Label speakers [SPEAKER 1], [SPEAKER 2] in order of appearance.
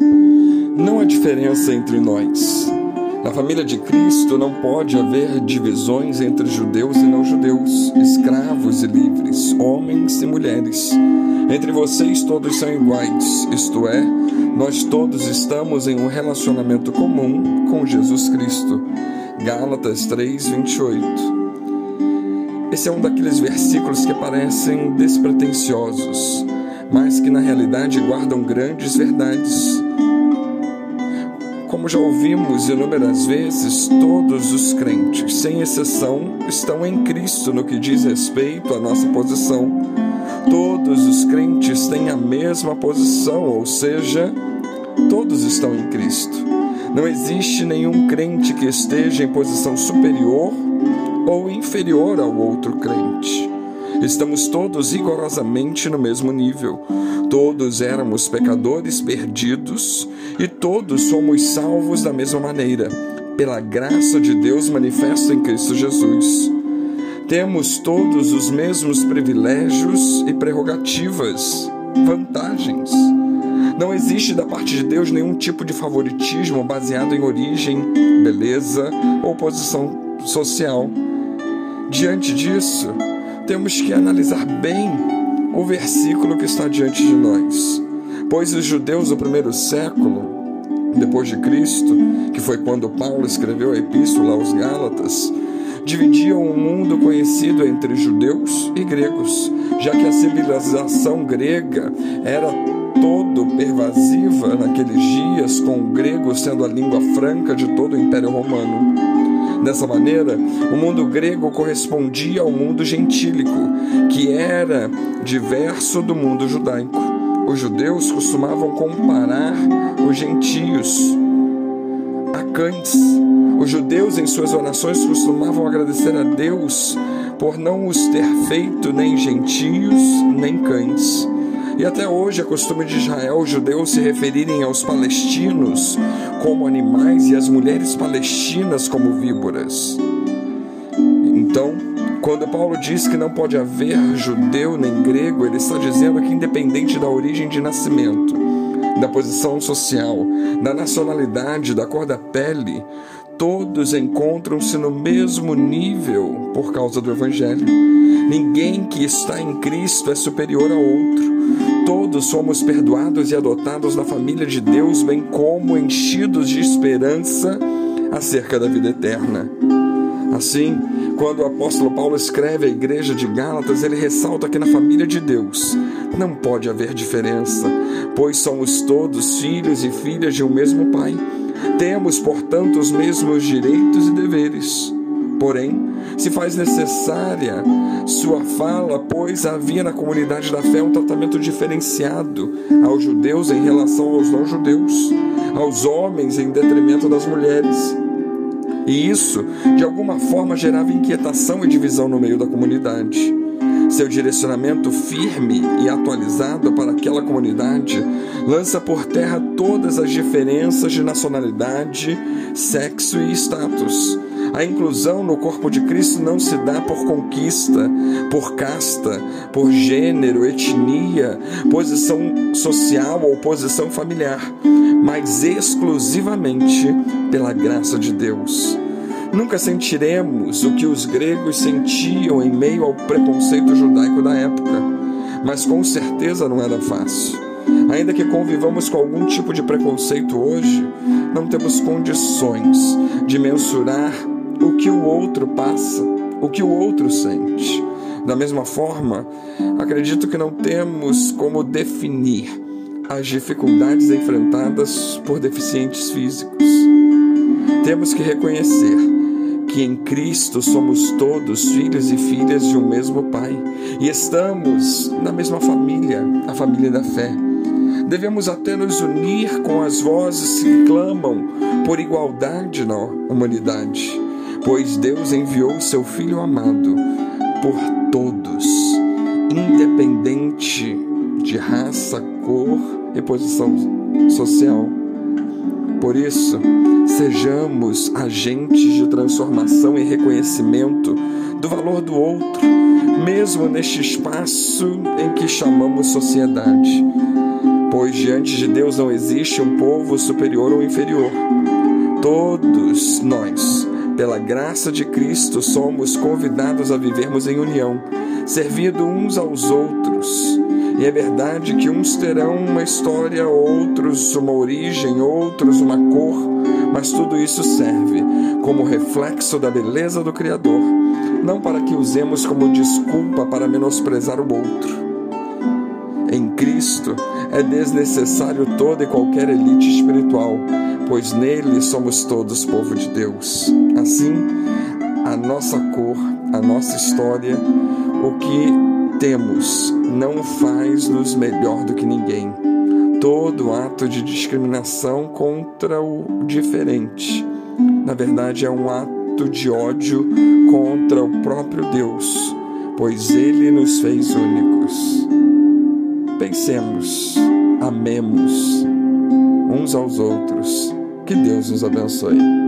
[SPEAKER 1] Não há diferença entre nós. Na família de Cristo não pode haver divisões entre judeus e não judeus, escravos e livres, homens e mulheres. Entre vocês todos são iguais, isto é, nós todos estamos em um relacionamento comum com Jesus Cristo. Gálatas 3, 28. Esse é um daqueles versículos que parecem despretensiosos, mas que na realidade guardam grandes verdades. Como já ouvimos inúmeras vezes, todos os crentes, sem exceção, estão em Cristo no que diz respeito à nossa posição. Todos os crentes têm a mesma posição, ou seja, todos estão em Cristo. Não existe nenhum crente que esteja em posição superior ou inferior ao outro crente. Estamos todos rigorosamente no mesmo nível. Todos éramos pecadores perdidos e todos somos salvos da mesma maneira, pela graça de Deus manifesta em Cristo Jesus. Temos todos os mesmos privilégios e prerrogativas, vantagens. Não existe da parte de Deus nenhum tipo de favoritismo baseado em origem, beleza ou posição social. Diante disso, temos que analisar bem o versículo que está diante de nós. Pois os judeus do primeiro século, depois de Cristo, que foi quando Paulo escreveu a epístola aos Gálatas, dividiam o mundo conhecido entre judeus e gregos, já que a civilização grega era todo pervasiva naqueles dias, com o grego sendo a língua franca de todo o Império Romano. Dessa maneira, o mundo grego correspondia ao mundo gentílico, que era diverso do mundo judaico. Os judeus costumavam comparar os gentios a cães. Os judeus, em suas orações, costumavam agradecer a Deus por não os ter feito nem gentios nem cães. E até hoje é costume de Israel os judeus se referirem aos palestinos como animais e as mulheres palestinas como víboras. Então, quando Paulo diz que não pode haver judeu nem grego, ele está dizendo que, independente da origem de nascimento, da posição social, da nacionalidade, da cor da pele, todos encontram-se no mesmo nível por causa do Evangelho. Ninguém que está em Cristo é superior a outro. Todos somos perdoados e adotados na família de Deus, bem como enchidos de esperança acerca da vida eterna. Assim, quando o apóstolo Paulo escreve à igreja de Gálatas, ele ressalta que na família de Deus não pode haver diferença, pois somos todos filhos e filhas de um mesmo Pai. Temos, portanto, os mesmos direitos e deveres. Porém, se faz necessária sua fala, pois havia na comunidade da fé um tratamento diferenciado aos judeus em relação aos não-judeus, aos homens em detrimento das mulheres. E isso, de alguma forma, gerava inquietação e divisão no meio da comunidade. Seu direcionamento firme e atualizado para aquela comunidade lança por terra todas as diferenças de nacionalidade, sexo e status. A inclusão no corpo de Cristo não se dá por conquista, por casta, por gênero, etnia, posição social ou posição familiar, mas exclusivamente pela graça de Deus. Nunca sentiremos o que os gregos sentiam em meio ao preconceito judaico da época, mas com certeza não era fácil. Ainda que convivamos com algum tipo de preconceito hoje, não temos condições de mensurar o que o outro passa, o que o outro sente. Da mesma forma, acredito que não temos como definir as dificuldades enfrentadas por deficientes físicos. Temos que reconhecer que em Cristo somos todos filhos e filhas de um mesmo Pai e estamos na mesma família, a família da fé. Devemos até nos unir com as vozes que clamam por igualdade na humanidade, pois Deus enviou seu Filho amado por todos, independente de raça, cor e posição social. Por isso, sejamos agentes de transformação e reconhecimento do valor do outro, mesmo neste espaço em que chamamos sociedade. pois diante de Deus não existe um povo superior ou inferior. Todos nós, pela graça de Cristo, somos convidados a vivermos em união, servindo uns aos outros. E é verdade que uns terão uma história, outros uma origem, outros uma cor, mas tudo isso serve como reflexo da beleza do Criador, não para que usemos como desculpa para menosprezar o outro. Em Cristo é desnecessário toda e qualquer elite espiritual, pois nele somos todos povo de Deus. Assim, a nossa cor, a nossa história, o que temos não faz-nos melhor do que ninguém. Todo ato de discriminação contra o diferente, na verdade, é um ato de ódio contra o próprio Deus, pois ele nos fez únicos. Pensemos, amemos uns aos outros. Que Deus nos abençoe.